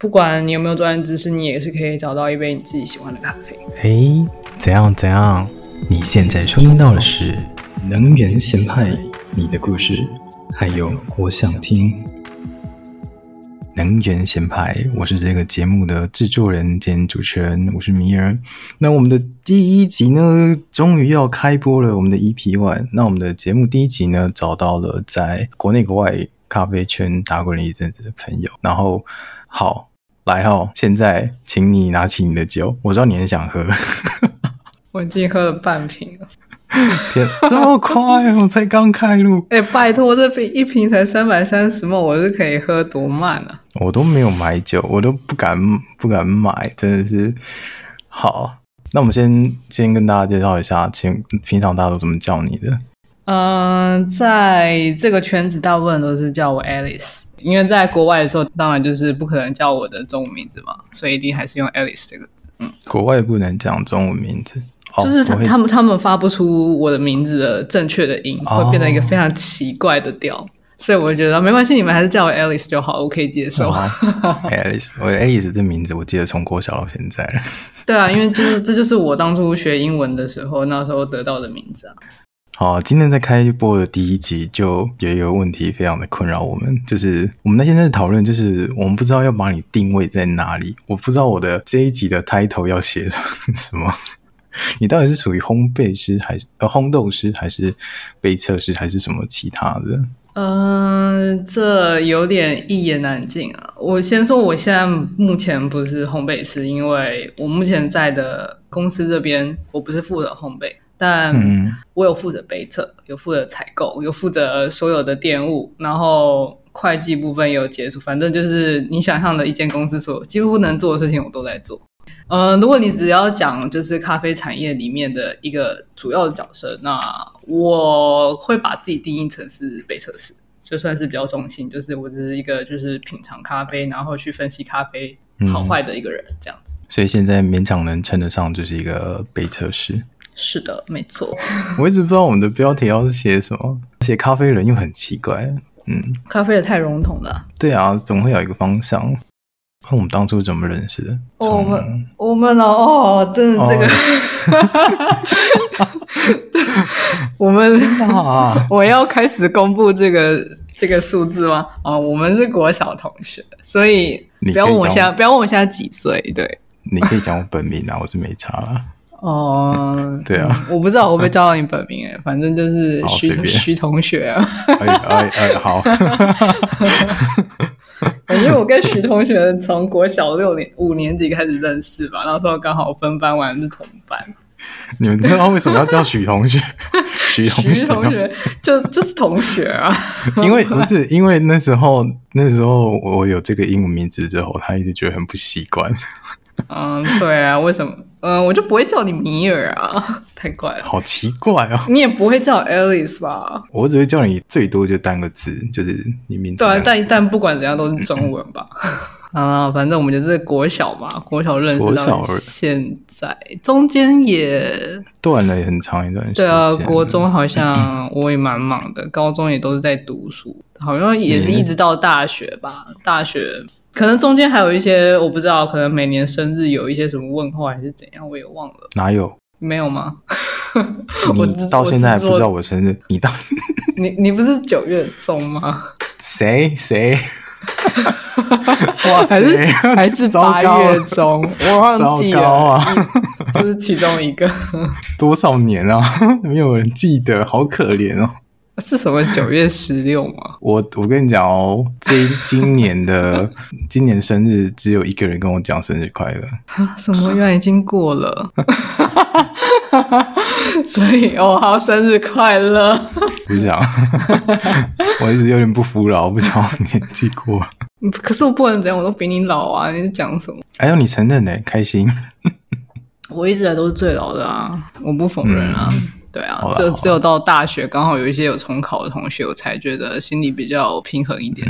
不管你有没有专业知识，你也是可以找到一杯你自己喜欢的咖啡。哎，怎样怎样？你现在收听到的是《能源咸派》，你的故事，还有我想听。能源咸派，我是这个节目的制作人兼主持人，我是迷人。那我们的第一集呢，终于要开播了。我们的 EP One。那我们的节目第一集呢，找到了在国内国外咖啡圈打滚了一阵子的朋友。然后，好，来哈，现在请你拿起你的酒，我知道你很想喝。我已经喝了半瓶了。天，这么快？我才刚开录。哎、欸，拜托，这瓶一瓶才三百三十毫，我是可以喝多慢啊？我都没有买酒，我都不敢不敢买，真的是。好，那我们先先跟大家介绍一下，请平常大家都怎么叫你的？嗯、呃，在这个圈子，大部分都是叫我 Alice，因为在国外的时候，当然就是不可能叫我的中文名字嘛，所以一定还是用 Alice 这个字。嗯，国外不能讲中文名字。就是他他们他们发不出我的名字的正确的音，会变成一个非常奇怪的调，所以我觉得没关系，你们还是叫我 Alice 就好，我可以接受。Alice，我 Alice 这名字我记得从国小到现在了。对啊，因为就是这就是我当初学英文的时候那时候得到的名字啊。好，今天在开播的第一集就有一个问题非常的困扰我们，就是我们那天在讨论，就是我们不知道要把你定位在哪里，我不知道我的这一集的 title 要写什么。你到底是属于烘焙师还是呃烘豆师还是杯测师还是什么其他的？嗯、呃，这有点一言难尽啊。我先说，我现在目前不是烘焙师，因为我目前在的公司这边我不是负责烘焙，但我有负责杯测，有负责采购，有负责所有的店务，然后会计部分也有结束。反正就是你想象的一间公司所有几乎能做的事情，我都在做。呃，如果你只要讲就是咖啡产业里面的一个主要的角色，那我会把自己定义成是杯测师，就算是比较中性，就是我只是一个就是品尝咖啡，然后去分析咖啡好坏的一个人，嗯、这样子。所以现在勉强能称得上就是一个杯测师。是的，没错。我一直不知道我们的标题要是写什么，写咖啡人又很奇怪。嗯，咖啡也太笼统了。对啊，总会有一个方向。那我们当初怎么认识的？我们我们哦，真的这个，哦、我们真的啊！我要开始公布这个这个数字吗？哦，我们是国小同学，所以不要问我现在，不要问我现在几岁。对，你可以讲我本名啊，我是没差啦。哦，对啊，我不知道我被叫到你本名诶，反正就是 徐徐同学啊。哎哎哎，好。因为我跟徐同学从国小六年五年级开始认识吧，那时候刚好分班完是同班。你们知道为什么要叫许同学？徐同学，徐同学就就是同学啊。因为不是因为那时候那时候我有这个英文名字之后，他一直觉得很不习惯。嗯，对啊，为什么？嗯，我就不会叫你米尔啊，太怪了，好奇怪哦。你也不会叫 Alice 吧？我只会叫你最多就单个字，就是你名字。对啊，但但不管怎样都是中文吧。啊，反正我们就是国小嘛，国小认识到现在，中间也断了很长一段时间。对啊，国中好像 我也蛮忙的，高中也都是在读书，好像也是一直到大学吧，大学。可能中间还有一些我不知道，可能每年生日有一些什么问候还是怎样，我也忘了。哪有？没有吗？你到现在还不知道我生日？你到 你你不是九月中吗？谁谁？哇塞，还是还是八月中？我忘记了啊，这是其中一个。多少年啊？没有人记得，好可怜哦。是什么九月十六吗？我我跟你讲哦，这今年的 今年生日只有一个人跟我讲生日快乐。什么？原来已经过了。所以哦，好，生日快乐。不想，我一直有点不服老，不想年纪过。可是我不能怎样，我都比你老啊！你是讲什么？哎呦，你承认呢？开心。我一直来都是最老的啊，我不否认啊。嗯对啊，就只有到大学刚好有一些有重考的同学，我才觉得心里比较平衡一点。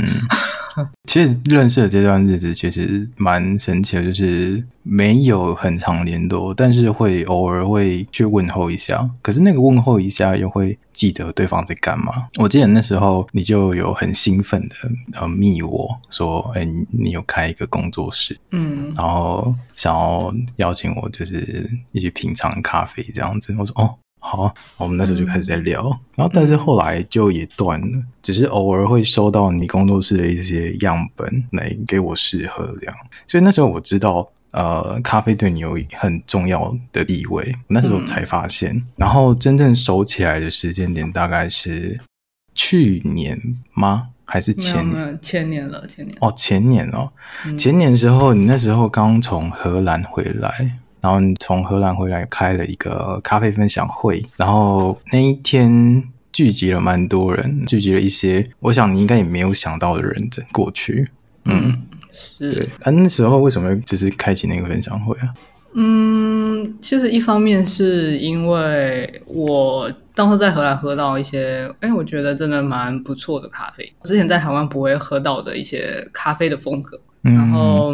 嗯、其实认识的这段日子其实蛮神奇的，就是没有很长联络，但是会偶尔会去问候一下。可是那个问候一下又会记得对方在干嘛。我记得那时候你就有很兴奋的呃密我说，哎，你有开一个工作室，嗯，然后想要邀请我就是一起品尝咖啡这样子。我说哦。好，我们那时候就开始在聊，嗯、然后但是后来就也断了，嗯、只是偶尔会收到你工作室的一些样本来给我试喝这样，所以那时候我知道，呃，咖啡对你有很重要的地位，那时候才发现，嗯、然后真正熟起来的时间点大概是去年吗？还是前年？前年了，前年。哦，前年哦，嗯、前年的时候，你那时候刚从荷兰回来。然后你从荷兰回来开了一个咖啡分享会，然后那一天聚集了蛮多人，聚集了一些我想你应该也没有想到的人在过去。嗯，嗯是。对，啊，那时候为什么就是开启那个分享会啊？嗯，其实一方面是因为我当时在荷兰喝到一些，哎，我觉得真的蛮不错的咖啡，之前在台湾不会喝到的一些咖啡的风格，嗯、然后。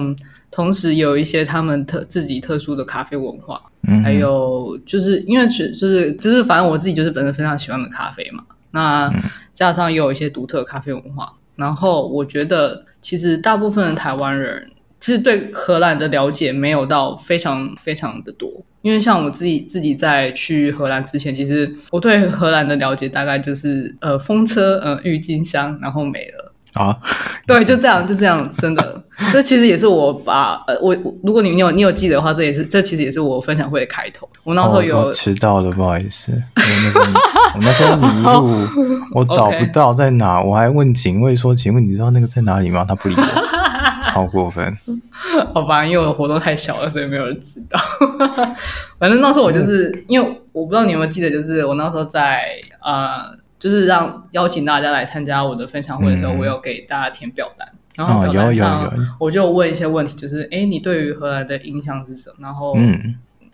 同时有一些他们特自己特殊的咖啡文化，嗯、还有就是因为就是就是反正我自己就是本身非常喜欢的咖啡嘛，那加上又有一些独特的咖啡文化，然后我觉得其实大部分的台湾人其实对荷兰的了解没有到非常非常的多，因为像我自己自己在去荷兰之前，其实我对荷兰的了解大概就是呃风车呃郁金香，然后没了。啊，对，就这样，就这样，真的，这其实也是我把呃，我如果你你有你有记得的话，这也是这其实也是我分享会的开头。我那时候有迟、哦、到了，不好意思，我那时候迷路，我找不到在哪，我还问警卫说：“请问你知道那个在哪里吗？”他不理我，超过分。好吧，因为我的活动太小了，所以没有人知道。反正那时候我就是、嗯、因为我不知道你有没有记得，就是我那时候在呃。就是让邀请大家来参加我的分享会的时候，嗯、我有给大家填表单，然后表单上我就问一些问题，就是哎、欸，你对于荷兰的印象是什么？然后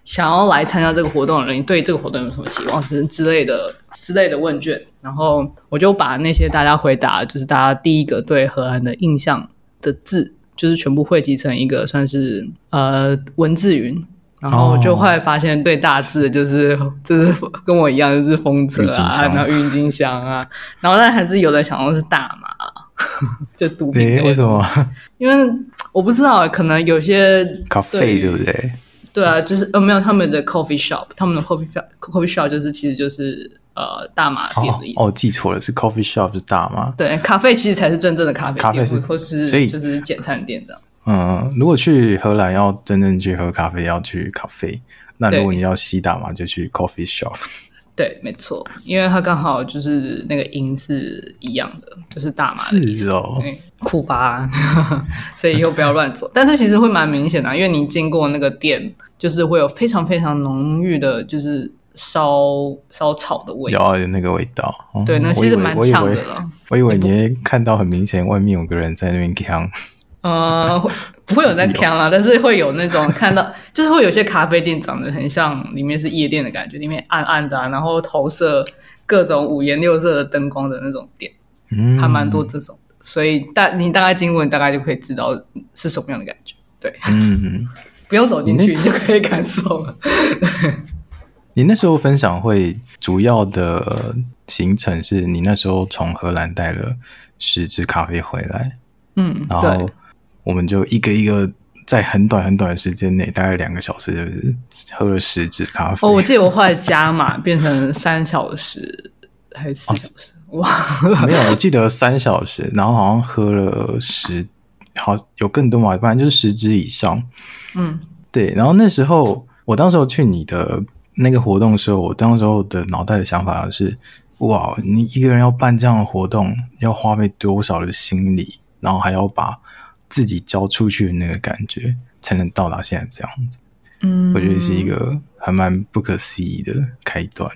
想要来参加这个活动的人，你对这个活动有什么期望？之之类的之类的问卷，然后我就把那些大家回答，就是大家第一个对荷兰的印象的字，就是全部汇集成一个算是呃文字云。然后就后来发现，对大字就是、哦、就是跟我一样，就是风车啊，然后郁金香啊，然后但还是有的想到是大麻，就毒品。为什么？因为我不知道，可能有些咖啡对不对？对啊，就是呃没有他们的 coffee shop，他们的 coffee shop coffee shop 就是其实就是呃大麻店的意思。哦，记错了，是 coffee shop 是大麻。对，咖啡其实才是真正的咖啡店，咖啡是或是所以就是简餐店这样。嗯，如果去荷兰要真正去喝咖啡，要去咖啡。那如果你要吸大麻，就去 coffee shop。对，没错，因为它刚好就是那个音是一样的，就是大麻的意思。是哦，酷吧？所以以后不要乱走。但是其实会蛮明显的，因为你经过那个店，就是会有非常非常浓郁的，就是烧烧草的味道。有那个味道。对，那其实蛮呛的了。我以为你会看到很明显，外面有个人在那边锵。呃，不会有在锵啦，但是会有那种看到，就是会有些咖啡店长得很像里面是夜店的感觉，里面暗暗的，啊，然后投射各种五颜六色的灯光的那种店，嗯，还蛮多这种，所以大你大概经过，你大概就可以知道是什么样的感觉，对，嗯，不用走进去，你就可以感受了。你那时候分享会主要的行程是你那时候从荷兰带了十支咖啡回来，嗯，然后。我们就一个一个在很短很短的时间内，大概两个小时，就是喝了十支咖啡。哦，我记得我后来加码 变成三小时还是四小时？哇、哦，没有，我记得三小时，然后好像喝了十，好有更多嘛，反正就是十支以上。嗯，对。然后那时候，我当时候去你的那个活动的时候，我当时候的脑袋的想法是：哇，你一个人要办这样的活动，要花费多少的心力，然后还要把。自己交出去的那个感觉，才能到达现在这样子。嗯，我觉得是一个还蛮不可思议的开端。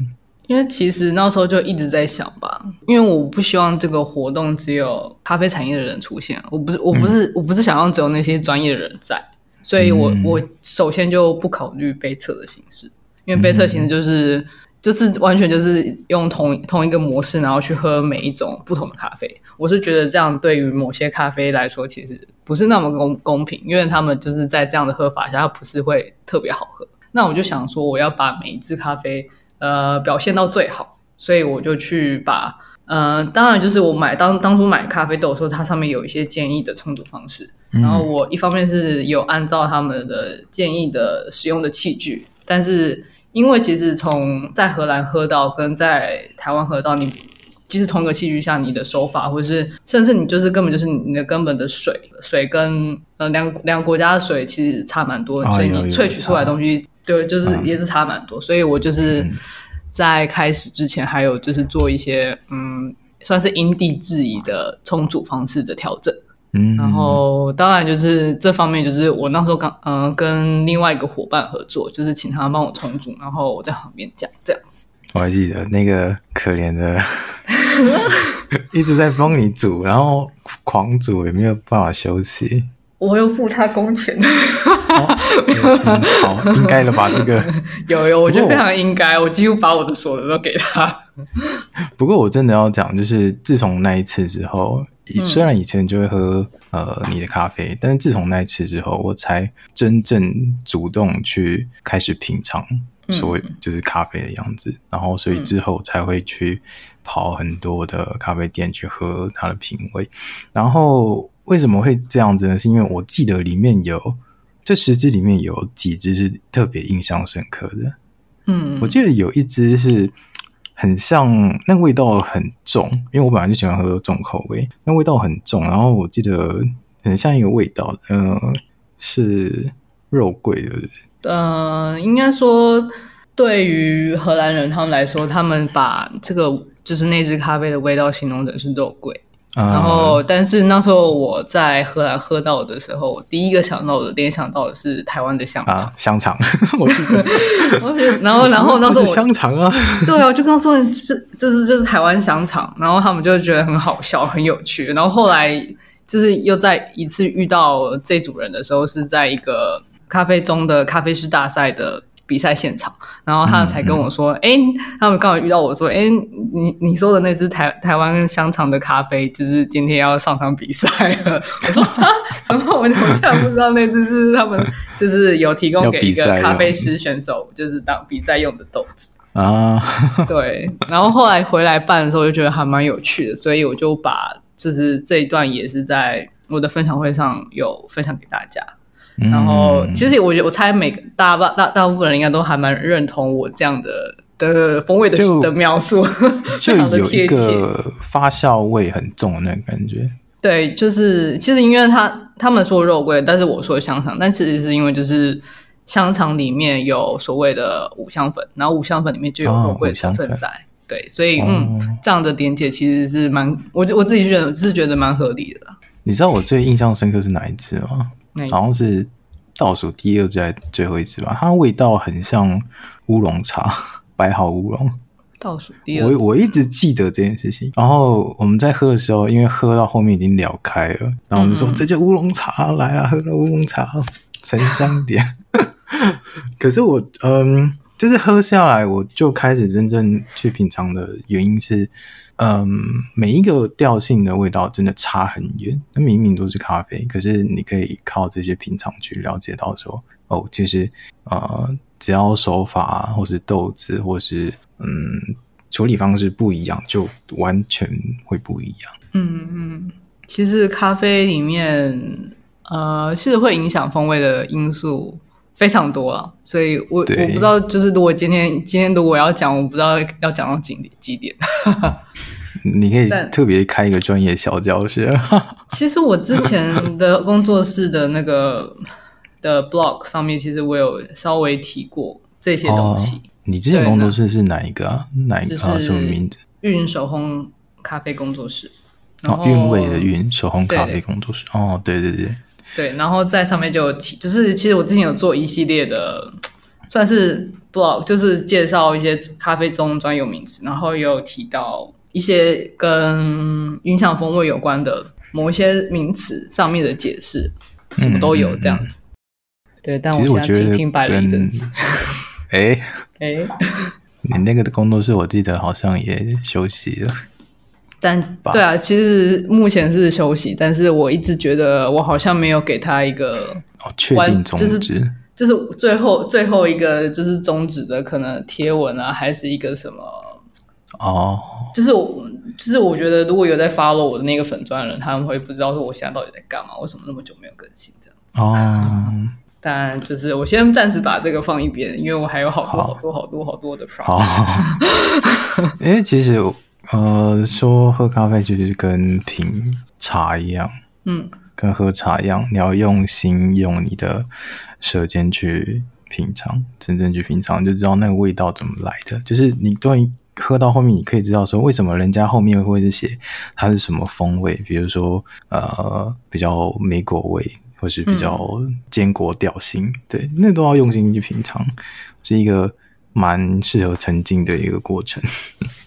因为其实那时候就一直在想吧，因为我不希望这个活动只有咖啡产业的人出现。我不是，我不是，嗯、我不是想要只有那些专业的人在，所以我、嗯、我首先就不考虑杯测的形式，因为杯测形式就是。就是完全就是用同同一个模式，然后去喝每一种不同的咖啡。我是觉得这样对于某些咖啡来说，其实不是那么公公平，因为他们就是在这样的喝法下，它不是会特别好喝。那我就想说，我要把每一支咖啡呃表现到最好，所以我就去把呃，当然就是我买当当初买咖啡豆的时候，它上面有一些建议的冲煮方式，然后我一方面是有按照他们的建议的使用的器具，但是。因为其实从在荷兰喝到跟在台湾喝到，你即使同一个器具下，你的手法或者是甚至你就是根本就是你的根本的水水跟呃两个两个国家的水其实差蛮多的，哦、所以你萃取出来的东西对就是也是差蛮多，嗯、所以我就是在开始之前还有就是做一些嗯算是因地制宜的冲煮方式的调整。嗯，然后当然就是这方面，就是我那时候刚嗯、呃、跟另外一个伙伴合作，就是请他帮我重组，然后我在旁边讲这样子。我还记得那个可怜的 一直在帮你煮，然后狂煮也没有办法休息。我又付他工钱，哦嗯、好应该了吧？这个 有有，我觉得非常应该，我几乎把我的所得都给他。不过我真的要讲，就是自从那一次之后。虽然以前就会喝呃你的咖啡，但是自从那一次之后，我才真正主动去开始品尝所谓就是咖啡的样子，嗯、然后所以之后才会去跑很多的咖啡店去喝它的品味。然后为什么会这样子呢？是因为我记得里面有这十支里面有几支是特别印象深刻的。嗯，我记得有一支是。很像，那味道很重，因为我本来就喜欢喝重口味，那味道很重。然后我记得很像一个味道，呃，是肉桂的。嗯、呃，应该说，对于荷兰人他们来说，他们把这个就是那只咖啡的味道形容成是肉桂。然后，但是那时候我在荷兰喝到的时候，我第一个想到的联想到的是台湾的香肠。啊、香肠，我记得。然后，然后那时候我香肠啊，对啊，我就刚说这就是就是台湾香肠，然后他们就觉得很好笑，很有趣。然后后来就是又在一次遇到这组人的时候，是在一个咖啡中的咖啡师大赛的。比赛现场，然后他才跟我说：“哎、嗯嗯，他们刚好遇到我说，哎，你你说的那只台台湾香肠的咖啡，就是今天要上场比赛了。”我说：“啊，什么？我我竟然不知道那只是他们 就是有提供给一个咖啡师选手，就是当比赛用的豆子啊。”对，然后后来回来办的时候，就觉得还蛮有趣的，所以我就把就是这一段也是在我的分享会上有分享给大家。然后，其实我觉得，我猜每个大大大大部分人应该都还蛮认同我这样的的风味的的描述，就有一个发酵味很重的那个感觉。对，就是其实因为他他们说肉桂，但是我说香肠，但其实是因为就是香肠里面有所谓的五香粉，然后五香粉里面就有肉桂成分在。哦、对，所以嗯，这样的点解其实是蛮我我自己觉得是觉得蛮合理的。你知道我最印象深刻是哪一支吗？好像是倒数第二支还是最后一支吧，它味道很像乌龙茶，白毫乌龙。倒数第二，我我一直记得这件事情。然后我们在喝的时候，因为喝到后面已经聊开了，然后我们说、嗯、这叫乌龙茶，来啊，喝了乌龙茶，沉香点。可是我嗯，就是喝下来，我就开始真正去品尝的原因是。嗯，每一个调性的味道真的差很远。那明明都是咖啡，可是你可以靠这些品尝去了解到说，哦，其实呃，只要手法或是豆子或是嗯处理方式不一样，就完全会不一样。嗯嗯，其实咖啡里面呃，是会影响风味的因素非常多啊，所以我我不知道，就是如果今天今天如果要讲，我不知道要讲到几点几点。你可以特别开一个专业小教室。其实我之前的工作室的那个的 blog 上面，其实我有稍微提过这些东西。哦、你之前工作室是哪一个啊？哪一个？什么名字？韵手烘咖啡工作室。哦，韵味的韵手烘咖啡工作室。对哦，对对对。对，然后在上面就提，就是其实我之前有做一系列的，算是 blog，就是介绍一些咖啡中专有名词，然后也有提到一些跟影响风味有关的某一些名词上面的解释，什么都有这样子。嗯嗯嗯、对，但我现在听听白了一阵子。哎哎，你那个的工作室，我记得好像也休息了。但对啊，其实目前是休息，但是我一直觉得我好像没有给他一个哦确定终止，就是就是最后最后一个就是终止的可能贴文啊，还是一个什么哦，就是我就是我觉得如果有在 follow 我的那个粉钻人，他们会不知道说我现在到底在干嘛，为什么那么久没有更新这样子哦。当然，就是我先暂时把这个放一边，因为我还有好多好多好多好多的 project。因为其实。呃，说喝咖啡就是跟品茶一样，嗯，跟喝茶一样，你要用心用你的舌尖去品尝，真正去品尝，就知道那个味道怎么来的。就是你终于喝到后面，你可以知道说为什么人家后面会是写它是什么风味，比如说呃比较莓果味，或是比较坚果调性，嗯、对，那都要用心去品尝，是一个蛮适合沉浸的一个过程。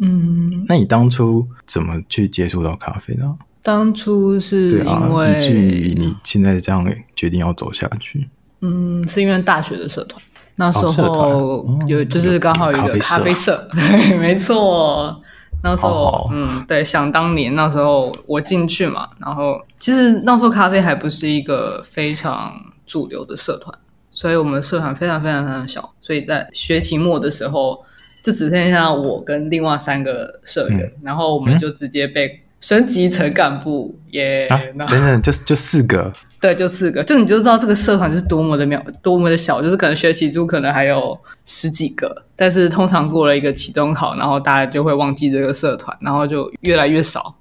嗯，那你当初怎么去接触到咖啡呢？当初是因为、啊、以至于你现在这样决定要走下去。嗯，是因为大学的社团，那时候有就是刚好有一个咖啡社，没错。那时候好好嗯，对，想当年那时候我进去嘛，然后其实那时候咖啡还不是一个非常主流的社团，所以我们社团非常非常非常小，所以在学期末的时候。就只剩下我跟另外三个社员，嗯、然后我们就直接被升级成干部耶！等等，就就四个，对，就四个，就你就知道这个社团是多么的渺，多么的小，就是可能学期中可能还有十几个，但是通常过了一个期中考，然后大家就会忘记这个社团，然后就越来越少。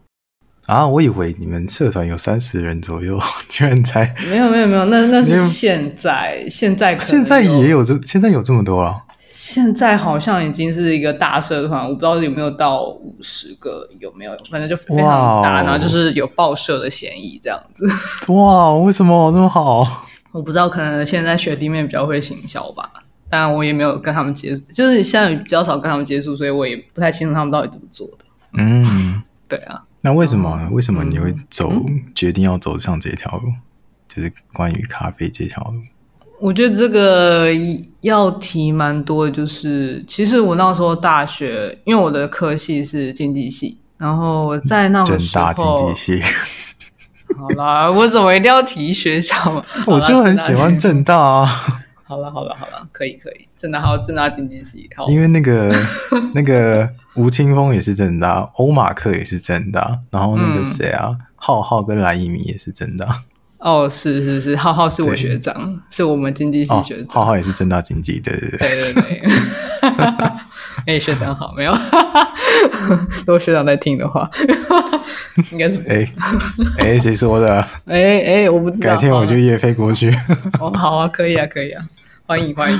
啊，我以为你们社团有三十人左右，居然才没有没有没有，那那是现在，现在现在也有这，现在有这么多了。现在好像已经是一个大社团，我不知道有没有到五十个，有没有？反正就非常大，然后就是有报社的嫌疑这样子。哇，为什么这么好？我不知道，可能现在学弟妹比较会行销吧。当然，我也没有跟他们接触，就是现在比较少跟他们接触，所以我也不太清楚他们到底怎么做的。嗯，对啊。那为什么？嗯、为什么你会走、嗯、决定要走上这条路？就是关于咖啡这条路。我觉得这个要提蛮多的，就是其实我那时候大学，因为我的科系是经济系，然后在那个时候，政大经济系。好啦，我怎么一定要提学校？我就很喜欢政大啊。好了好了好了，可以可以，政大还有政大经济系。好，因为那个那个吴青峰也是政大，欧马克也是政大，然后那个谁啊，嗯、浩浩跟蓝一鸣也是政大。哦，是是是，浩浩是我学长，是我们经济系学长。浩浩也是正大经济，对对对，对对对。哎，学长好，没有？如果学长在听的话，应该是哎哎，谁说的？哎哎，我不知道。改天我就夜飞过去。哦，好啊，可以啊，可以啊，欢迎欢迎。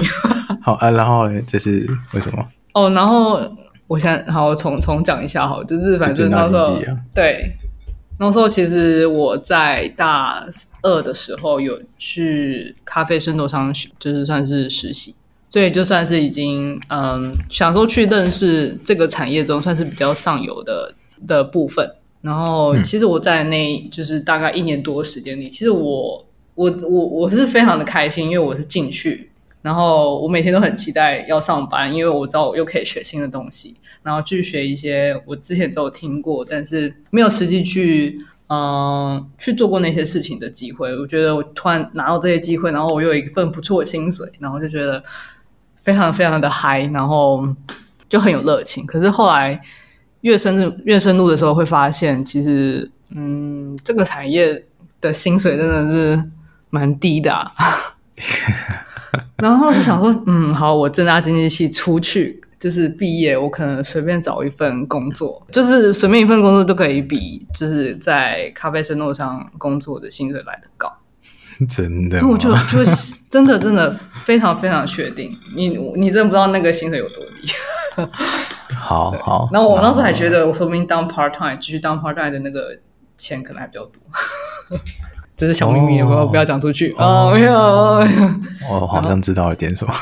好啊，然后呢，这是为什么？哦，然后我想好重重讲一下，好，就是反正那时候对。那时候其实我在大二的时候有去咖啡生豆商学，就是算是实习，所以就算是已经嗯想说去认识这个产业中算是比较上游的的部分。然后其实我在那就是大概一年多的时间里，其实我我我我是非常的开心，因为我是进去，然后我每天都很期待要上班，因为我知道我又可以学新的东西。然后去学一些我之前都有听过，但是没有实际去嗯、去做过那些事情的机会。我觉得我突然拿到这些机会，然后我又有一份不错的薪水，然后就觉得非常非常的嗨，然后就很有热情。可是后来越深入越深入的时候，会发现其实嗯这个产业的薪水真的是蛮低的、啊。然后就想说，嗯，好，我正大经济系出去。就是毕业，我可能随便找一份工作，就是随便一份工作都可以比就是在咖啡生诺上工作的薪水来 的高。真的？就我就就真的真的非常非常确定，你你真的不知道那个薪水有多低。好好。然后我当时候还觉得，我说不定当 part time 继续当 part time 的那个钱可能还比较多。这是小秘密，不要不要讲出去哦。没有，我好像知道了点什么。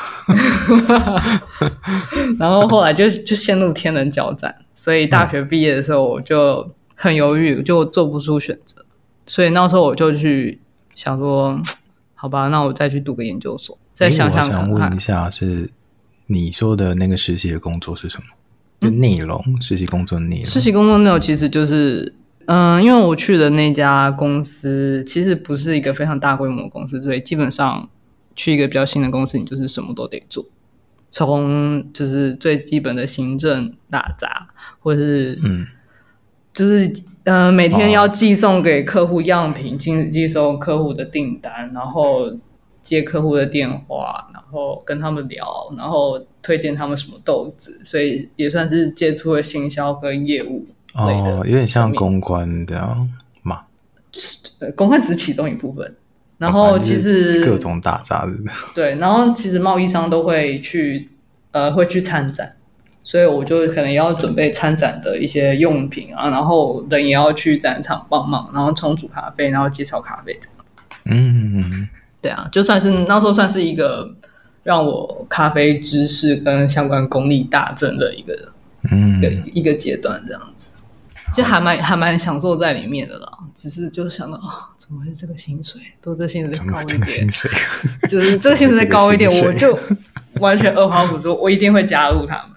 然后后来就就陷入天人交战，所以大学毕业的时候我就很犹豫，就做不出选择。所以那时候我就去想说，好吧，那我再去读个研究所，再想想看看。我想问一下，是你说的那个实习的工作是什么？就内容，嗯、实习工作内容。实习工作内容其实就是，嗯、呃，因为我去的那家公司其实不是一个非常大规模的公司，所以基本上去一个比较新的公司，你就是什么都得做，从就是最基本的行政打杂，或者是嗯，就是呃每天要寄送给客户样品，寄寄送客户的订单，然后。接客户的电话，然后跟他们聊，然后推荐他们什么豆子，所以也算是接触了行销跟业务。哦，有点像公关这样嘛？公关只是其中一部分。然后其实各种打杂的。对，然后其实贸易商都会去，呃，会去参展，所以我就可能要准备参展的一些用品啊，然后人也要去展场帮忙，然后冲煮咖啡，然后介绍咖啡这样子。嗯。对啊，就算是那时候算是一个让我咖啡知识跟相关功力大增的一个，嗯，一个阶段这样子，就还蛮还蛮享受在里面的啦。只是就是想到怎么会这个薪水？都这薪水再高一点，这个薪水 就是这个薪水再高一点，我就完全二话不说，我一定会加入他们。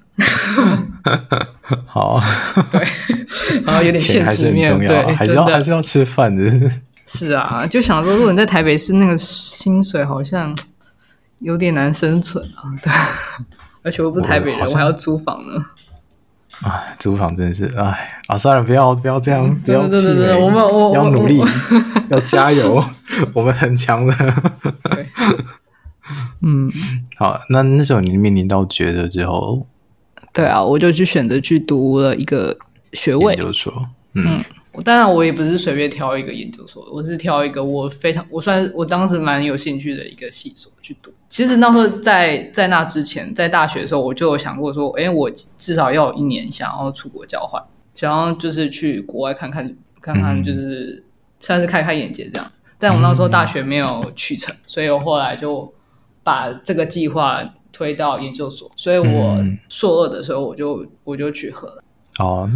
好，对，然后有点现实面，对，还是要还是要吃饭的。是啊，就想说，如果你在台北市，那个薪水好像有点难生存啊。对，而且我不是台北人，我，我还要租房呢。哎，租房真的是，哎啊，算了，不要不要这样，嗯、不要气馁，我们我要努力，要加油，我们很强的。对，嗯，好，那那时候你面临到抉择之后，对啊，我就去选择去读了一个学位，研究所，嗯。嗯当然，我也不是随便挑一个研究所，我是挑一个我非常，我算是我当时蛮有兴趣的一个系所去读。其实那时候在在那之前，在大学的时候，我就有想过说，哎，我至少要有一年想要出国交换，想要就是去国外看看看看，就是算是开开眼界这样子。但我那时候大学没有去成，所以我后来就把这个计划推到研究所。所以我硕二的时候，我就我就去荷兰。哦。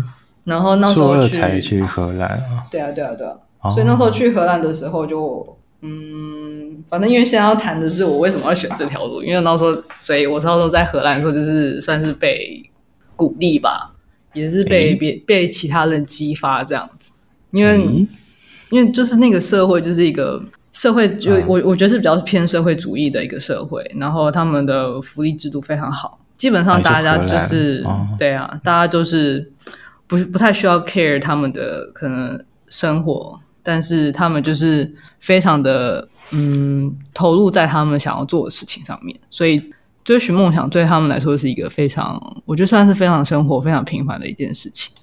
然后那时候去才去荷兰啊，对啊对啊对啊，所以那时候去荷兰的时候就嗯，反正因为现在要谈的是我为什么要选这条路，因为那时候所以我那时候在荷兰的时候就是算是被鼓励吧，也是被别被其他人激发这样子，因为因为就是那个社会就是一个社会就我我觉得是比较偏社会主义的一个社会，然后他们的福利制度非常好，基本上大家就是对啊，大家都是。不不太需要 care 他们的可能生活，但是他们就是非常的嗯投入在他们想要做的事情上面，所以追寻梦想对他们来说是一个非常，我觉得算是非常生活非常平凡的一件事情。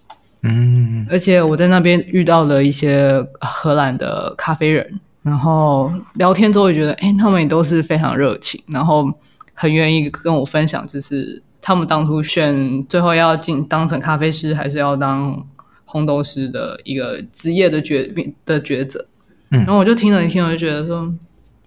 嗯，而且我在那边遇到了一些荷兰的咖啡人，然后聊天之后觉得，哎，他们也都是非常热情，然后很愿意跟我分享，就是。他们当初选最后要进当成咖啡师，还是要当烘豆师的一个职业的决的抉择。嗯，然后我就听了一听，我就觉得说，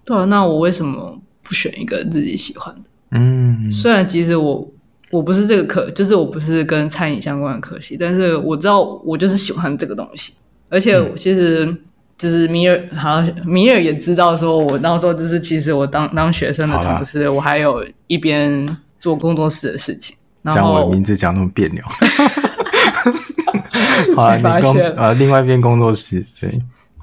对啊，那我为什么不选一个自己喜欢的？嗯，虽然其实我我不是这个科，就是我不是跟餐饮相关的科系，但是我知道我就是喜欢这个东西。而且其实就是米尔，好像米尔也知道，说我那时候就是其实我当当学生的同时，我还有一边。做工作室的事情，讲我的名字讲那么别扭。好了，你工啊，另外一边工作室，对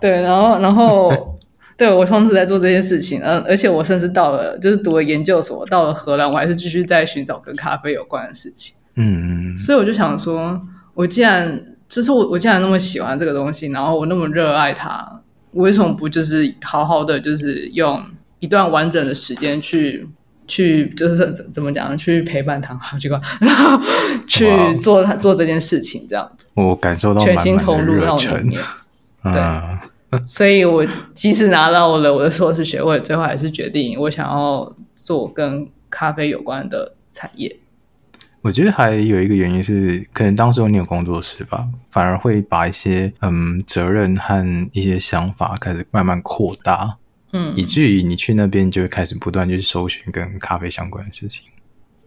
对，然后然后对我同时在做这件事情，嗯，而且我甚至到了，就是读了研究所，到了荷兰，我还是继续在寻找跟咖啡有关的事情。嗯嗯，所以我就想说，我既然就是我，我既然那么喜欢这个东西，然后我那么热爱它，我为什么不就是好好的，就是用一段完整的时间去。去就是怎怎么讲？去陪伴他，好奇怪，然后 去做他做这件事情，这样子。我感受到全心投入到里面。对，所以我即使拿到了我的硕士学位，最后还是决定我想要做跟咖啡有关的产业。我觉得还有一个原因是，可能当时你有工作室吧，反而会把一些嗯责任和一些想法开始慢慢扩大。嗯，以至于你去那边就会开始不断去搜寻跟咖啡相关的事情。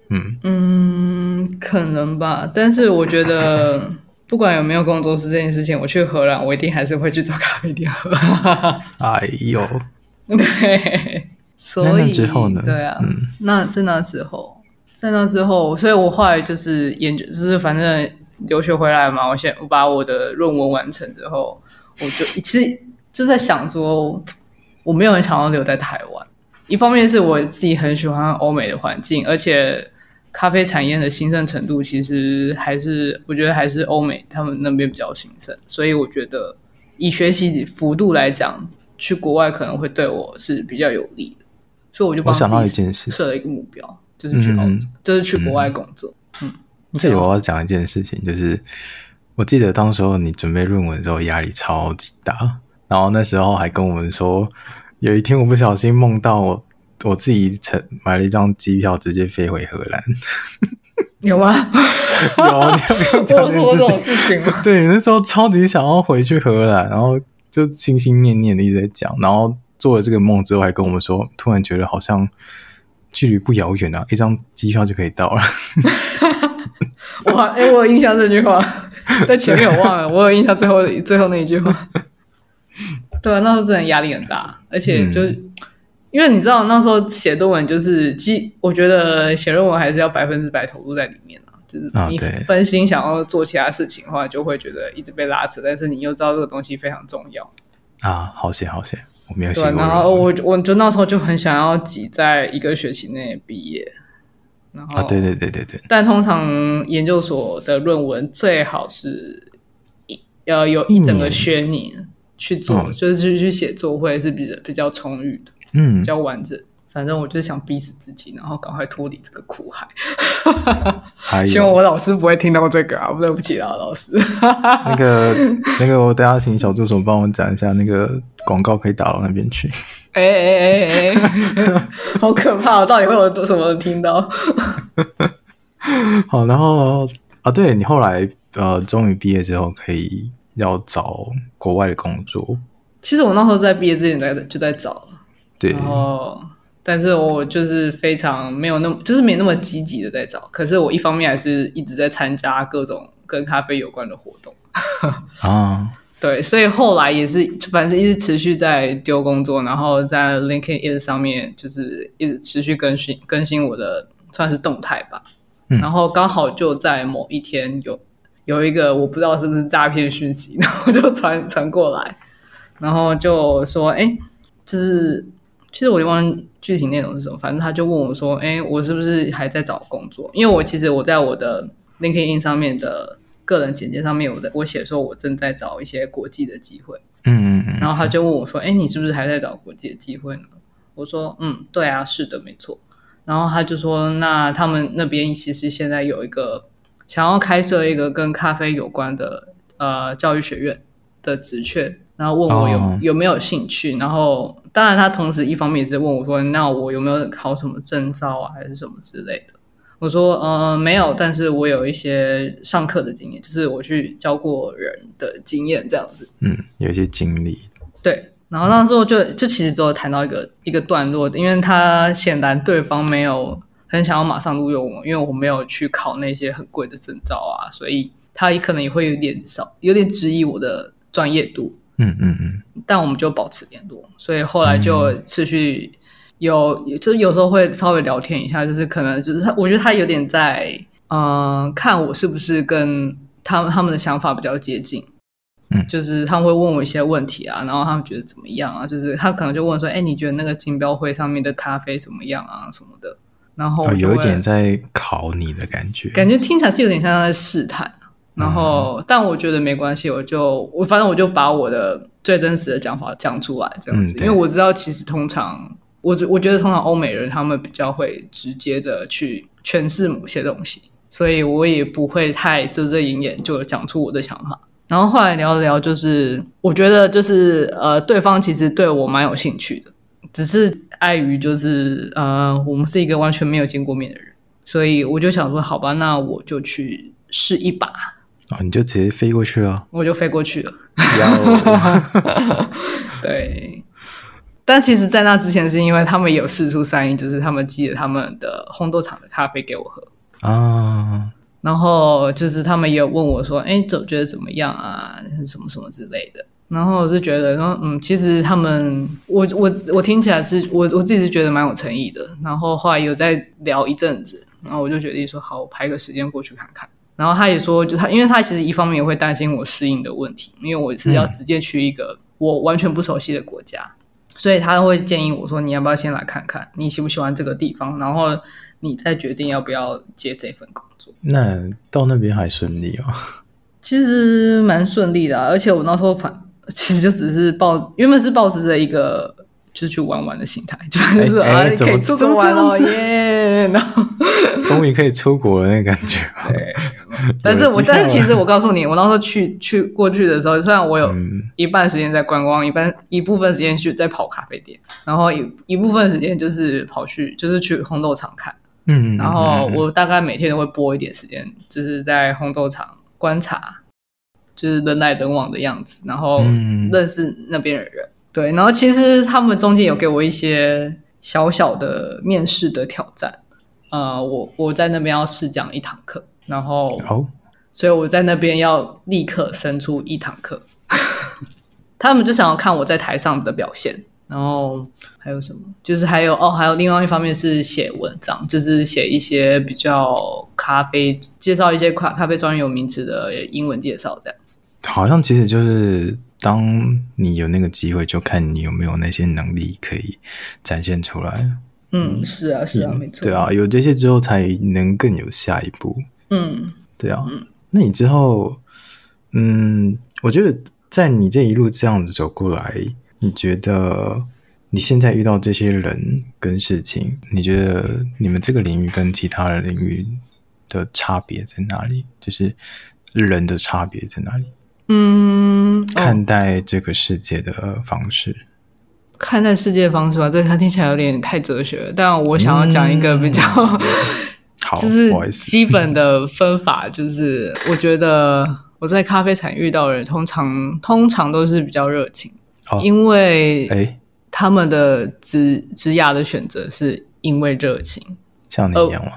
嗯嗯，可能吧。但是我觉得，不管有没有工作室这件事情，我去荷兰，我一定还是会去找咖啡店喝。哎呦，对。所以之后呢？对啊，嗯、那在那之后，在那之后，所以我后来就是研究，就是反正留学回来嘛，我先我把我的论文完成之后，我就其实就在想说，我没有很想要留在台湾。一方面是我自己很喜欢欧美的环境，而且咖啡产业的兴盛程度其实还是我觉得还是欧美他们那边比较兴盛，所以我觉得以学习幅度来讲，去国外可能会对我是比较有利的，所以我就帮自己设了一个目标，就是去澳洲，嗯、就是去国外工作。嗯，这里我要讲一件事情，就是我记得当时候你准备论文的时候压力超级大，然后那时候还跟我们说。有一天，我不小心梦到我我自己成买了一张机票，直接飞回荷兰。有吗？有，你有没有讲这件事情？对，那时候超级想要回去荷兰，然后就心心念念的一直在讲，然后做了这个梦之后，还跟我们说，突然觉得好像距离不遥远啊，一张机票就可以到了。哇，哎、欸，我有印象这句话，在前面我忘了，我有印象最后最后那一句话。对啊，那时候真的压力很大，而且就、嗯、因为你知道那时候写论文就是基，我觉得写论文还是要百分之百投入在里面啊。就是你分心想要做其他事情的话，就会觉得一直被拉扯。但是你又知道这个东西非常重要啊，好写好写，我没有写过。然后我我就那时候就很想要挤在一个学期内毕业。然后啊，对对对对对。但通常研究所的论文最好是一要有一整个学年。去做、嗯、就是去去写作会是比较比较充裕的，嗯，比较完整。反正我就是想逼死自己，然后赶快脱离这个苦海。希望我老师不会听到这个啊，对不起啊，老师。那个那个，我等下请小助手帮我讲一下，那个广告可以打到那边去。哎哎哎哎，好可怕！到底会有多什么人听到？好，然后啊，对你后来呃，终于毕业之后可以。要找国外的工作，其实我那时候在毕业之前在就在找了，对，然后但是我就是非常没有那么就是没那么积极的在找，可是我一方面还是一直在参加各种跟咖啡有关的活动。啊，对，所以后来也是反正一直持续在丢工作，然后在 LinkedIn 上面就是一直持续更新更新我的算是动态吧，嗯，然后刚好就在某一天有。有一个我不知道是不是诈骗讯息，然后就传传过来，然后就说：“哎，就是其实我就忘了具体内容是什么，反正他就问我说：‘哎，我是不是还在找工作？’因为我其实我在我的 LinkedIn 上面的个人简介上面，我的我写说我正在找一些国际的机会。嗯嗯嗯。然后他就问我说：‘哎，你是不是还在找国际的机会呢？’我说：‘嗯，对啊，是的，没错。’然后他就说：‘那他们那边其实现在有一个。’想要开设一个跟咖啡有关的呃教育学院的职缺，然后问我有、oh. 有没有兴趣。然后当然他同时一方面也是问我说，那我有没有考什么证照啊，还是什么之类的。我说呃没有，但是我有一些上课的经验，就是我去教过人的经验这样子。嗯，有一些经历。对，然后那时候就就其实只有谈到一个一个段落，因为他显然对方没有。很想要马上录用我，因为我没有去考那些很贵的证照啊，所以他也可能也会有点少，有点质疑我的专业度。嗯嗯嗯。但我们就保持联络，所以后来就持续有，嗯、就有时候会稍微聊天一下，就是可能就是他，我觉得他有点在嗯、呃，看我是不是跟他们他们的想法比较接近。嗯，就是他们会问我一些问题啊，然后他们觉得怎么样啊？就是他可能就问说，哎，你觉得那个金标会上面的咖啡怎么样啊？什么的。然后、哦、有一点在考你的感觉，感觉听起来是有点像在试探。然后，嗯、但我觉得没关系，我就我反正我就把我的最真实的讲法讲出来，这样子。嗯、因为我知道，其实通常我我觉得通常欧美人他们比较会直接的去诠释某些东西，所以我也不会太遮遮掩掩就讲出我的想法。然后后来聊了聊，就是我觉得就是呃，对方其实对我蛮有兴趣的。只是碍于就是呃，我们是一个完全没有见过面的人，所以我就想说，好吧，那我就去试一把。哦，你就直接飞过去了？我就飞过去了。要 对，但其实，在那之前，是因为他们有试出善意，就是他们寄了他们的烘豆厂的咖啡给我喝啊。然后就是他们也有问我说：“哎，总觉得怎么样啊？什么什么之类的。”然后我就觉得，然后嗯，其实他们，我我我听起来是我我自己是觉得蛮有诚意的。然后后来有在聊一阵子，然后我就决定说好，我排个时间过去看看。然后他也说，就他，因为他其实一方面也会担心我适应的问题，因为我是要直接去一个我完全不熟悉的国家，嗯、所以他会建议我说，你要不要先来看看，你喜不喜欢这个地方，然后你再决定要不要接这份工作。那到那边还顺利哦？其实蛮顺利的、啊，而且我那时候反其实就只是抱，原本是抱持着一个。就是去玩玩的心态，就是啊，你可以出国玩哦耶！然后终于可以出国了，那个感觉。对，但是我但是其实我告诉你，我那时候去去过去的时候，虽然我有一半时间在观光，嗯、一半一部分时间去在跑咖啡店，然后一一部分时间就是跑去就是去红豆厂看。嗯，然后我大概每天都会拨一点时间，就是在红豆厂观察，就是人来人往的样子，然后认识那边的人。对，然后其实他们中间有给我一些小小的面试的挑战，呃，我我在那边要试讲一堂课，然后，哦，所以我在那边要立刻生出一堂课，他们就想要看我在台上的表现，然后还有什么？就是还有哦，还有另外一方面是写文章，就是写一些比较咖啡，介绍一些咖咖啡专有名词的英文介绍这样子，好像其实就是。当你有那个机会，就看你有没有那些能力可以展现出来。嗯，是啊，是啊，没错。对啊，有这些之后，才能更有下一步。嗯，对啊。嗯，那你之后，嗯，我觉得在你这一路这样子走过来，你觉得你现在遇到这些人跟事情，你觉得你们这个领域跟其他的领域的差别在哪里？就是人的差别在哪里？嗯，看待这个世界的方式，哦、看待世界的方式吧，这个听起来有点太哲学了。但我想要讲一个比较，嗯、好，就是基本的分法，就是我觉得我在咖啡厂遇到的人，通常通常都是比较热情，哦、因为诶，他们的职职涯的选择是因为热情，像你一样吗？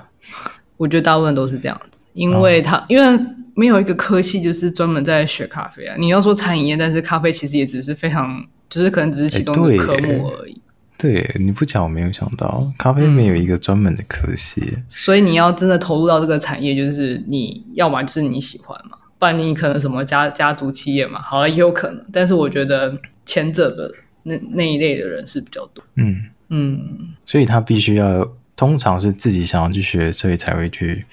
我觉得大部分都是这样子，因为他、哦、因为。没有一个科系就是专门在学咖啡啊！你要说餐饮业，但是咖啡其实也只是非常，就是可能只是其中一个科目而已。对，你不讲我没有想到，咖啡没有一个专门的科系。嗯。所以你要真的投入到这个产业，就是你要么就是你喜欢嘛，不然你可能什么家家族企业嘛，好了也有可能。但是我觉得前者的那那一类的人是比较多。嗯嗯，所以他必须要通常是自己想要去学，所以才会去。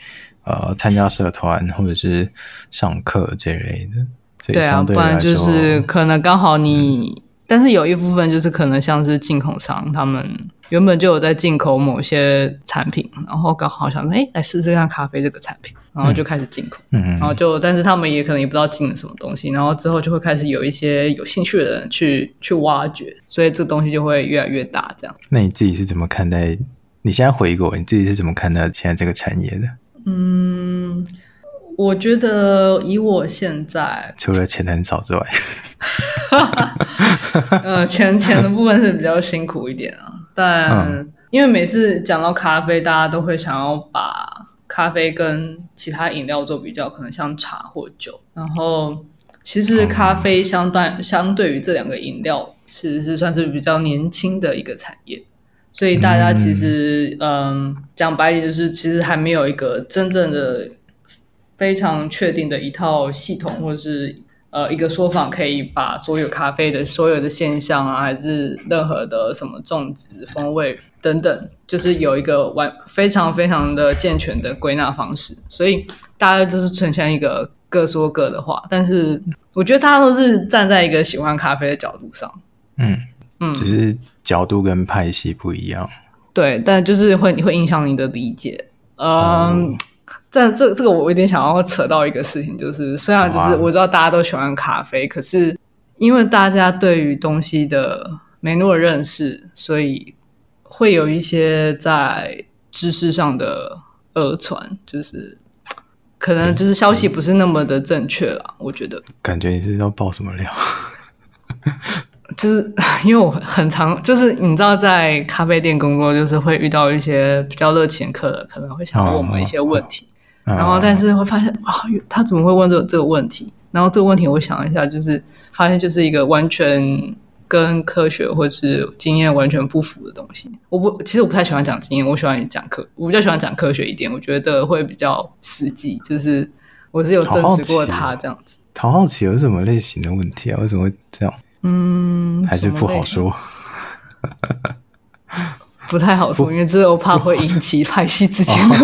呃，参加社团或者是上课这类的，对啊，不然就是可能刚好你，嗯、但是有一部分就是可能像是进口商，他们原本就有在进口某些产品，然后刚好想说，哎，来试试看咖啡这个产品，然后就开始进口，嗯，然后就，但是他们也可能也不知道进了什么东西，然后之后就会开始有一些有兴趣的人去去挖掘，所以这东西就会越来越大，这样。那你自己是怎么看待？你现在回国，你自己是怎么看待现在这个产业的？嗯，我觉得以我现在，除了钱很少之外，呃，钱钱的部分是比较辛苦一点啊。但因为每次讲到咖啡，大家都会想要把咖啡跟其他饮料做比较，可能像茶或酒。然后，其实咖啡相对相对于这两个饮料，其实是算是比较年轻的一个产业。所以大家其实，嗯，讲白点就是，其实还没有一个真正的非常确定的一套系统，或者是呃一个说法，可以把所有咖啡的所有的现象啊，还是任何的什么种植、风味等等，就是有一个完非常非常的健全的归纳方式。所以大家就是呈现一个各说各的话，但是我觉得大家都是站在一个喜欢咖啡的角度上，嗯。嗯，只是角度跟派系不一样，对，但就是会会影响你的理解。嗯，哦、但这这个我有点想要扯到一个事情，就是虽然就是我知道大家都喜欢咖啡，可是因为大家对于东西的没那么认识，所以会有一些在知识上的讹传，就是可能就是消息不是那么的正确了。嗯、我觉得，感觉你是要爆什么料？就是 因为我很常，就是你知道，在咖啡店工作，就是会遇到一些比较热情的客人，可能会想问我们一些问题，然后但是会发现啊，他怎么会问这这个问题？然后这个问题我想一下，就是发现就是一个完全跟科学或是经验完全不符的东西。我不，其实我不太喜欢讲经验，我喜欢讲科，我比较喜欢讲科学一点，我觉得会比较实际。就是我是有证实过他这样子。好好奇有什么类型的问题啊？为什么会这样？嗯，还是不好说。不太好说，因为这我怕会引起派系之间的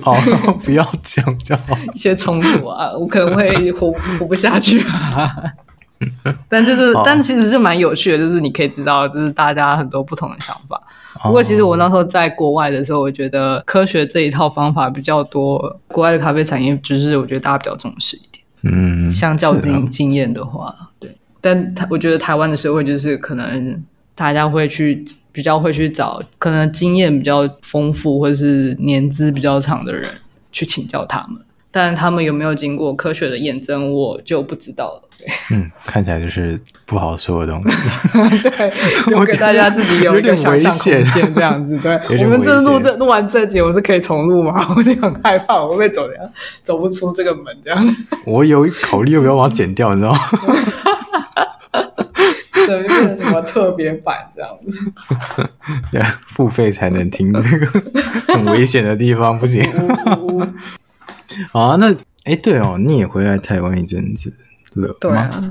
好，好，不要讲就好。一些冲突啊，我可能会活活不下去啊。但就是，但其实是蛮有趣的，就是你可以知道，就是大家很多不同的想法。不过，其实我那时候在国外的时候，我觉得科学这一套方法比较多。国外的咖啡产业，就是我觉得大家比较重视一点。嗯，相较经经验的话，对。但他我觉得台湾的社会就是可能大家会去。比较会去找可能经验比较丰富或者是年资比较长的人去请教他们，但他们有没有经过科学的验证，我就不知道了。嗯，看起来就是不好说的东西。对，我给大家自己有一个想象空间，这样子。对，我们这录这录完这节，我是可以重录吗？我有点很害怕，我会走这样走不出这个门这样。我有考虑要不要把它剪掉，你知道吗？变成什么特别版这样子？对，付费才能听这个很危险的地方，不行。好啊，那哎，对哦，你也回来台湾一阵子了，对啊，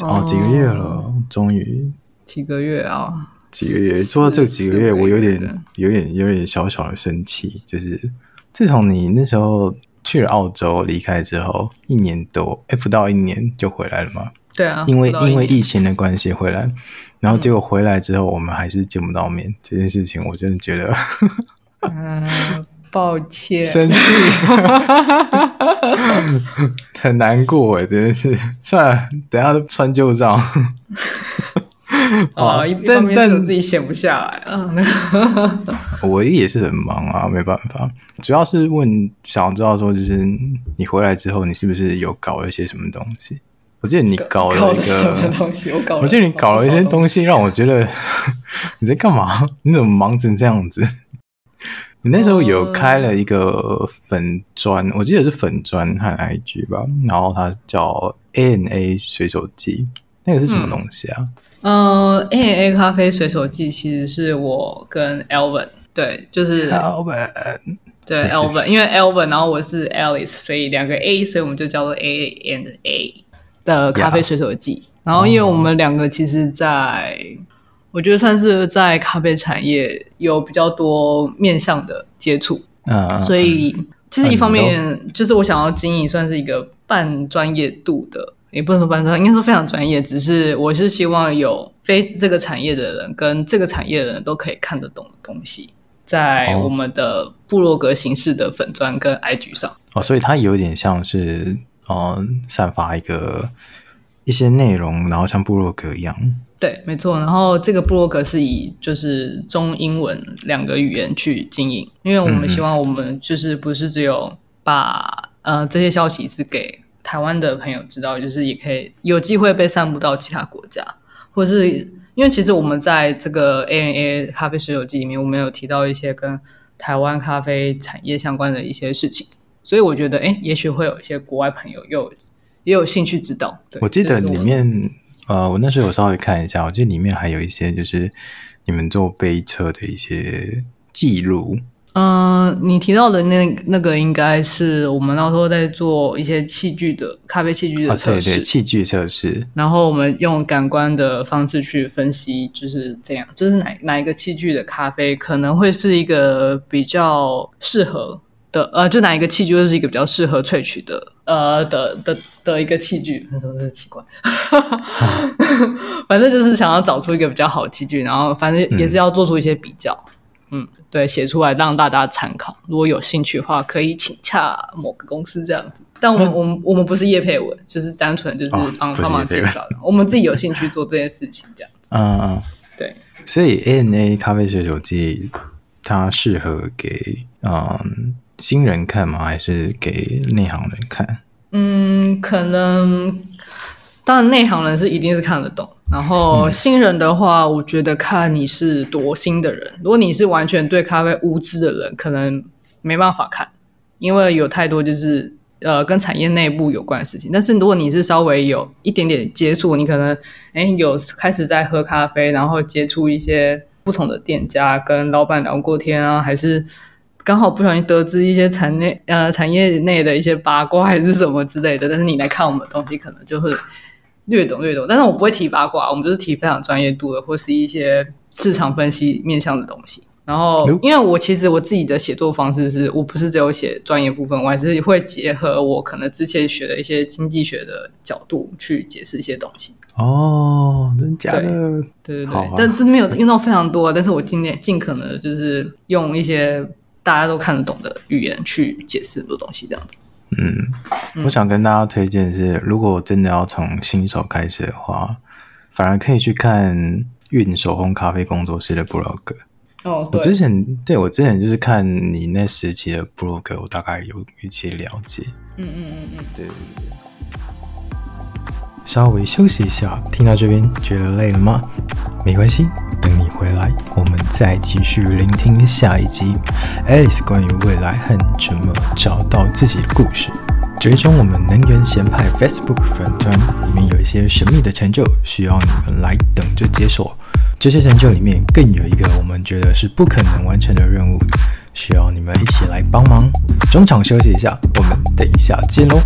哦，几个月了，终于几个月啊，几个月。说到这几个月，我有点、有点、有点小小的生气，就是自从你那时候去了澳洲离开之后，一年多，哎，不到一年就回来了吗？对啊，因为因为疫情。的关系回来，然后结果回来之后，我们还是见不到面，嗯、这件事情我真的觉得，嗯，抱歉，生气，很难过哎，真的是，算了，等下都穿旧账。啊，但但自己闲不下来，嗯，我也是很忙啊，没办法，主要是问，想知道说，就是你回来之后，你是不是有搞了一些什么东西？我记得你搞了一个什么东西，我搞了。我记得你搞了一些东西，让我觉得 你在干嘛？你怎么忙成这样子？你那时候有开了一个粉砖，我记得是粉砖和 IG 吧，然后它叫 ANA 水手记，那个是什么东西啊？嗯，ANA 咖啡水手记其实是我跟 Alvin，对，就是 Elvin 对 Alvin，因为 Alvin，然后我是 Alice，所以两个 A，所以我们就叫做 A and A。的咖啡水手记.然后因为我们两个其实在，在、oh. 我觉得算是在咖啡产业有比较多面向的接触，啊、uh,，所以其实一方面就是我想要经营算是一个半专业度的，也不能说半专业，应该说非常专业，只是我是希望有非这个产业的人跟这个产业的人都可以看得懂的东西，在我们的部落格形式的粉砖跟 IG 上，哦、oh. oh,，所以它有点像是。嗯，散发一个一些内容，然后像部落格一样。对，没错。然后这个部落格是以就是中英文两个语言去经营，因为我们希望我们就是不是只有把呃这些消息是给台湾的朋友知道，就是也可以有机会被散布到其他国家，或是因为其实我们在这个 ANA 咖啡随手记里面，我们有提到一些跟台湾咖啡产业相关的一些事情。所以我觉得，哎，也许会有一些国外朋友有也有兴趣知道。对，我记得里面，呃，我那时候有稍微看一下，我记得里面还有一些就是你们做杯车的一些记录。嗯、呃，你提到的那那个应该是我们那时候在做一些器具的咖啡器具的测试，啊、对对，器具测试。然后我们用感官的方式去分析，就是这样，就是哪哪一个器具的咖啡可能会是一个比较适合。的呃，就哪一个器具就是一个比较适合萃取的呃的的的一个器具，那都是奇怪，反正就是想要找出一个比较好的器具，然后反正也是要做出一些比较，嗯，嗯对，写出来让大家参考。如果有兴趣的话，可以请洽某个公司这样子。但我们、嗯、我们我们不是叶配文，就是单纯就是帮帮忙介绍的。我们自己有兴趣做这件事情这样子。嗯嗯，对。所以 ANA 咖啡水手机它适合给嗯。新人看吗？还是给内行人看？嗯，可能当然内行人是一定是看得懂。然后新人的话，我觉得看你是多新的人。如果你是完全对咖啡无知的人，可能没办法看，因为有太多就是呃跟产业内部有关的事情。但是如果你是稍微有一点点接触，你可能哎有开始在喝咖啡，然后接触一些不同的店家，跟老板聊过天啊，还是刚好不小心得知一些产业呃产业内的一些八卦还是什么之类的，但是你来看我们的东西，可能就会略懂略懂。但是我不会提八卦，我们就是提非常专业度的，或是一些市场分析面向的东西。然后，因为我其实我自己的写作方式是，我不是只有写专业部分，我还是会结合我可能之前学的一些经济学的角度去解释一些东西。哦，真的假的？对对对，啊、但这没有用到非常多，但是我尽量尽可能就是用一些大家都看得懂的语言去解释很多东西，这样子。嗯，嗯我想跟大家推荐的是，如果我真的要从新手开始的话，反而可以去看运手烘咖啡工作室的 blog。哦，我之前对我之前就是看你那时期的 blog，我大概有一些了解。嗯嗯嗯嗯，对对对。稍微休息一下，听到这边觉得累了吗？没关系，等你回来，我们再继续聆听下一集 Alice 关于未来和怎么找到自己的故事。追踪我们能源咸派 Facebook 粉专，里面有一些神秘的成就，需要你们来等着解锁。这些成就里面更有一个我们觉得是不可能完成的任务，需要你们一起来帮忙。中场休息一下，我们等一下见喽。